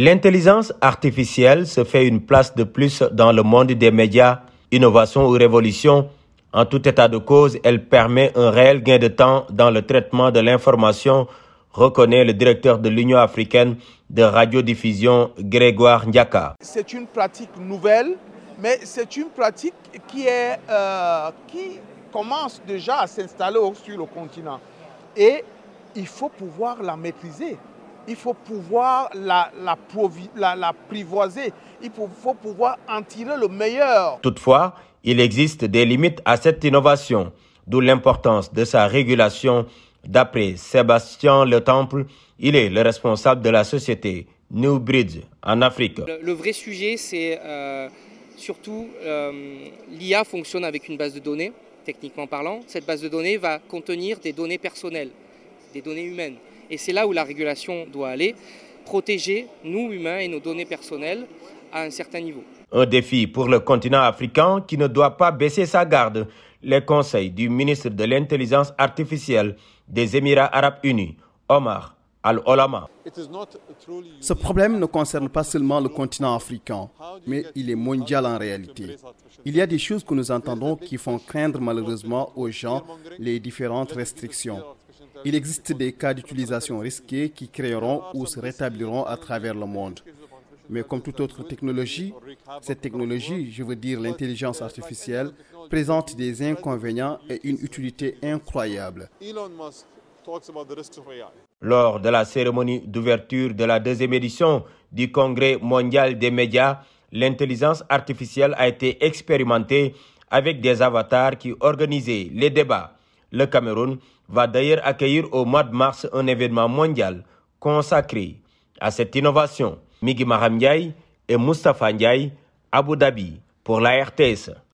L'intelligence artificielle se fait une place de plus dans le monde des médias, innovation ou révolution. En tout état de cause, elle permet un réel gain de temps dans le traitement de l'information, reconnaît le directeur de l'Union africaine de radiodiffusion, Grégoire Ndiaka. C'est une pratique nouvelle, mais c'est une pratique qui, euh, qui commence déjà à s'installer sur le continent. Et il faut pouvoir la maîtriser il faut pouvoir la, la, il faut, faut pouvoir en tirer le meilleur. Toutefois, il existe des limites à cette innovation, d'où l'importance de sa régulation. D'après Sébastien Le Temple, il est le responsable de la société New Bridge en Afrique. Le, vrai sujet, c'est euh, surtout euh, l'IA fonctionne avec une base de données, techniquement parlant. Cette base de données va contenir des données personnelles, des données humaines. Et c'est là où la régulation doit aller, protéger nous, humains, et nos données personnelles à un certain niveau. Un défi pour le continent africain qui ne doit pas baisser sa garde. Les conseils du ministre de l'Intelligence artificielle des Émirats arabes unis, Omar Al-Olama. Ce problème ne concerne pas seulement le continent africain, mais il est mondial en réalité. Il y a des choses que nous entendons qui font craindre malheureusement aux gens les différentes restrictions. Il existe des cas d'utilisation risqués qui créeront ou se rétabliront à travers le monde. Mais comme toute autre technologie, cette technologie, je veux dire l'intelligence artificielle, présente des inconvénients et une utilité incroyable. Lors de la cérémonie d'ouverture de la deuxième édition du Congrès mondial des médias, l'intelligence artificielle a été expérimentée avec des avatars qui organisaient les débats. Le Cameroun va d'ailleurs accueillir au mois de mars un événement mondial consacré à cette innovation. Migi Maham et Mustafa Ndiaye, Abu Dhabi, pour la RTS.